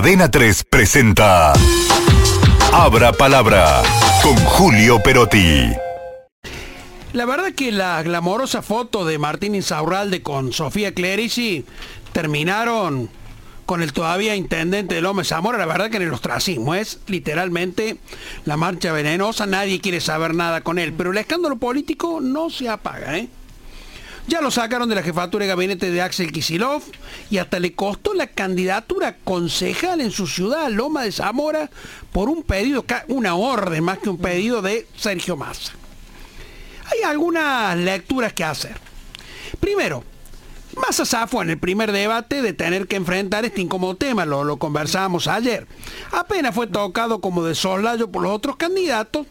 Adena 3 presenta Abra Palabra con Julio Perotti. La verdad que la glamorosa foto de Martín Insaurralde con Sofía Clerici terminaron con el todavía intendente de López Zamora, la verdad que en el ostracismo es literalmente la marcha venenosa, nadie quiere saber nada con él, pero el escándalo político no se apaga, ¿eh? Ya lo sacaron de la jefatura de gabinete de Axel Kisilov y hasta le costó la candidatura concejal en su ciudad, Loma de Zamora, por un pedido, una orden más que un pedido de Sergio Massa. Hay algunas lecturas que hacer. Primero, Massa zafó en el primer debate de tener que enfrentar este incómodo tema, lo, lo conversábamos ayer. Apenas fue tocado como de soslayo por los otros candidatos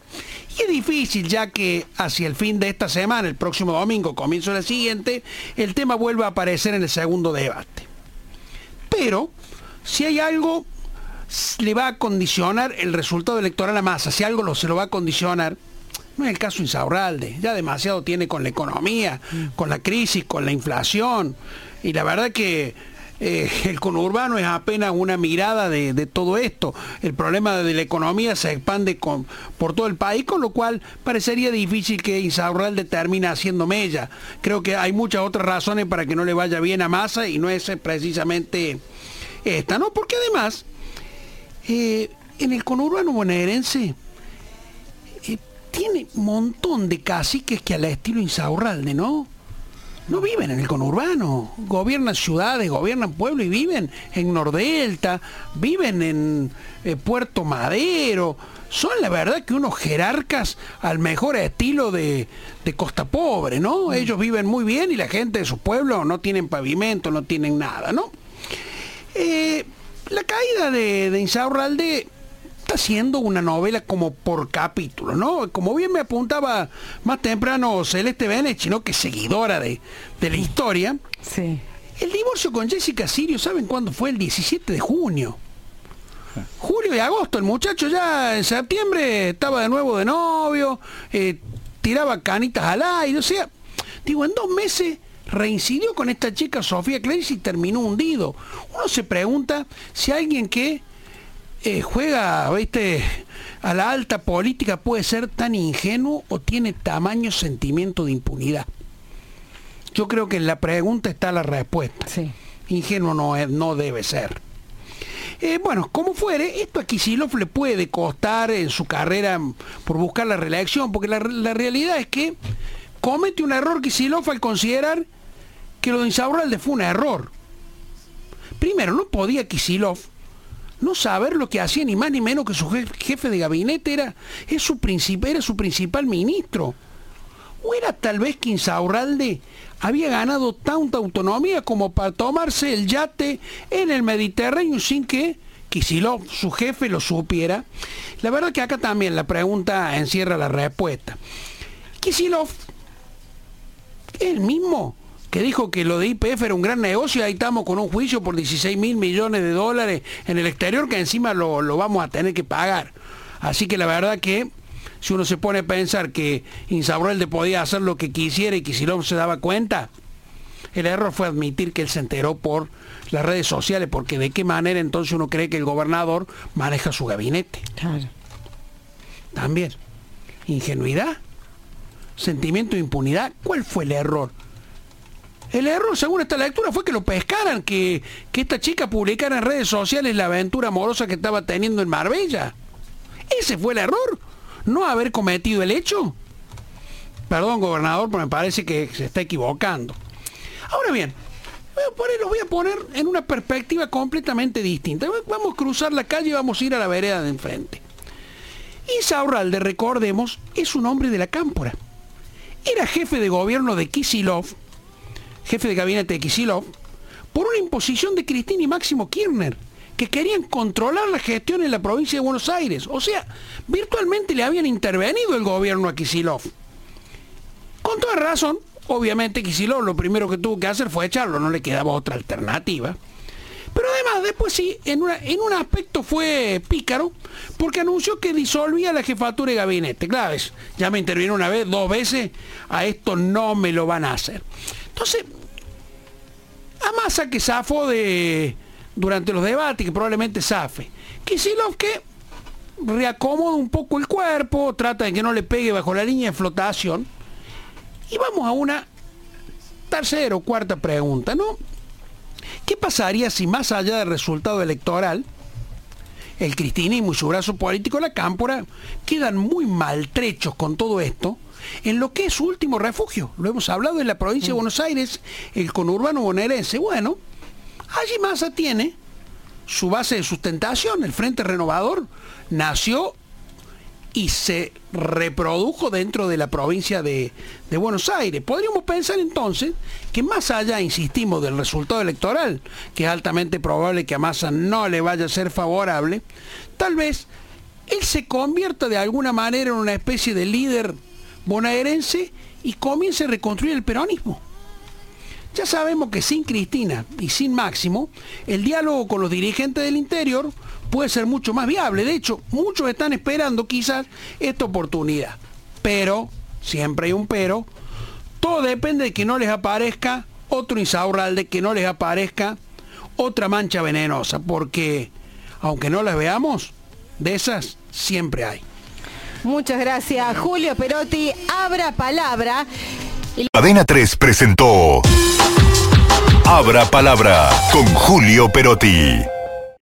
y es difícil ya que hacia el fin de esta semana, el próximo domingo, comienzo la siguiente, el tema vuelva a aparecer en el segundo debate. Pero, si hay algo, le va a condicionar el resultado electoral a Massa, si algo lo, se lo va a condicionar, no es el caso Insaurralde, ya demasiado tiene con la economía, con la crisis, con la inflación, y la verdad que eh, el conurbano es apenas una mirada de, todo esto. El problema de la economía se expande por todo el país, con lo cual parecería difícil que Insaurralde termine haciendo mella. Creo que hay muchas otras razones para que no le vaya bien a Massa y no es precisamente esta, ¿no? Porque además, eh, en el conurbano bonaerense tiene un montón de caciques que al estilo Insaurralde, ¿no? no viven en el conurbano, gobiernan ciudades, gobiernan pueblos y viven en Nordelta, viven en eh, Puerto Madero. Son la verdad que unos jerarcas al mejor estilo de, Costa Pobre, ¿no? Mm. Ellos viven muy bien y la gente de sus pueblos no tienen pavimento, no tienen nada, ¿no? Eh, la caída de, de Insaurralde haciendo una novela como por capítulo, ¿no? Como bien me apuntaba más temprano Celeste Benechi, ¿no? Que seguidora de, la historia. Sí. El divorcio con Jessica Sirio, ¿saben cuándo fue? El 17 de junio. Julio y agosto, el muchacho ya en septiembre estaba de nuevo de novio, eh, tiraba canitas al aire, o sea, digo, en dos meses reincidió con esta chica Sofía Clarice y terminó hundido. Uno se pregunta si alguien que eh, juega, viste, a la alta política puede ser tan ingenuo o tiene tamaño sentimiento de impunidad. Yo creo que en la pregunta está la respuesta. Sí. Ingenuo no, es, no debe ser. Eh, bueno, como fuere, esto a Kisilov le puede costar en su carrera por buscar la reelección, porque la, realidad es que comete un error Kisilov al considerar que lo de Insaurralde fue un error. Primero, no podía Kisilov no saber lo que hacía ni más ni menos que su jefe de gabinete era, es su, era su principal ministro. ¿O era tal vez que Insaurralde había ganado tanta autonomía como para tomarse el yate en el Mediterráneo sin que Kisilov, su jefe, lo supiera? La verdad que acá también la pregunta encierra la respuesta. Kisilov, él mismo, que dijo que lo de IPF era un gran negocio, ahí estamos con un juicio por 16 mil millones de dólares en el exterior que encima lo, vamos a tener que pagar. Así que la verdad que si uno se pone a pensar que Insaurralde podía hacer lo que quisiera y que si no se daba cuenta, el error fue admitir que él se enteró por las redes sociales, porque de qué manera entonces uno cree que el gobernador maneja su gabinete. Claro. También. Ingenuidad, sentimiento de impunidad. ¿Cuál fue el error? El error, según esta lectura, fue que lo pescaran, que, esta chica publicara en redes sociales la aventura amorosa que estaba teniendo en Marbella. Ese fue el error, no haber cometido el hecho. Perdón, gobernador, pero me parece que se está equivocando. Ahora bien, lo voy a poner en una perspectiva completamente distinta. Vamos a cruzar la calle y vamos a ir a la vereda de enfrente. Isaurralde, recordemos, es un hombre de la cámpora. Era jefe de gobierno de Kisilov jefe de gabinete de Kisilov, por una imposición de Cristina y Máximo Kirchner, que querían controlar la gestión en la provincia de Buenos Aires. O sea, virtualmente le habían intervenido el gobierno a Kisilov. Con toda razón, obviamente Kisilov lo primero que tuvo que hacer fue echarlo, no le quedaba otra alternativa. Pero además, después sí, en, en un aspecto fue pícaro, porque anunció que disolvía la jefatura de gabinete. Claro, ya me intervino una vez, dos veces, a esto no me lo van a hacer. Entonces, a Massa que zafó de, durante los debates, que probablemente zafe. Kisilov que reacomoda un poco el cuerpo, trata de que no le pegue bajo la línea de flotación. Y vamos a una tercera o cuarta pregunta, ¿no? ¿Qué pasaría si más allá del resultado electoral, el cristianismo y su brazo político, la cámpora, quedan muy maltrechos con todo esto? En lo que es su último refugio. Lo hemos hablado en la provincia de mm. Buenos Aires, el conurbano bonaerense. Bueno, allí Massa tiene su base de sustentación, el Frente Renovador, nació y se reprodujo dentro de la provincia de, Buenos Aires. Podríamos pensar entonces que más allá, insistimos, del resultado electoral, que es altamente probable que a Massa no le vaya a ser favorable, tal vez él se convierta de alguna manera en una especie de líder bonaerense y comience a reconstruir el peronismo. Ya sabemos que sin Cristina y sin Máximo, el diálogo con los dirigentes del interior puede ser mucho más viable. De hecho, muchos están esperando quizás esta oportunidad. Pero, siempre hay un pero, todo depende de que no les aparezca otro Insaurralde, que no les aparezca otra mancha venenosa, porque aunque no las veamos, de esas siempre hay. Muchas gracias, Julio Perotti. Abra palabra. Cadena 3 presentó Abra Palabra con Julio Perotti.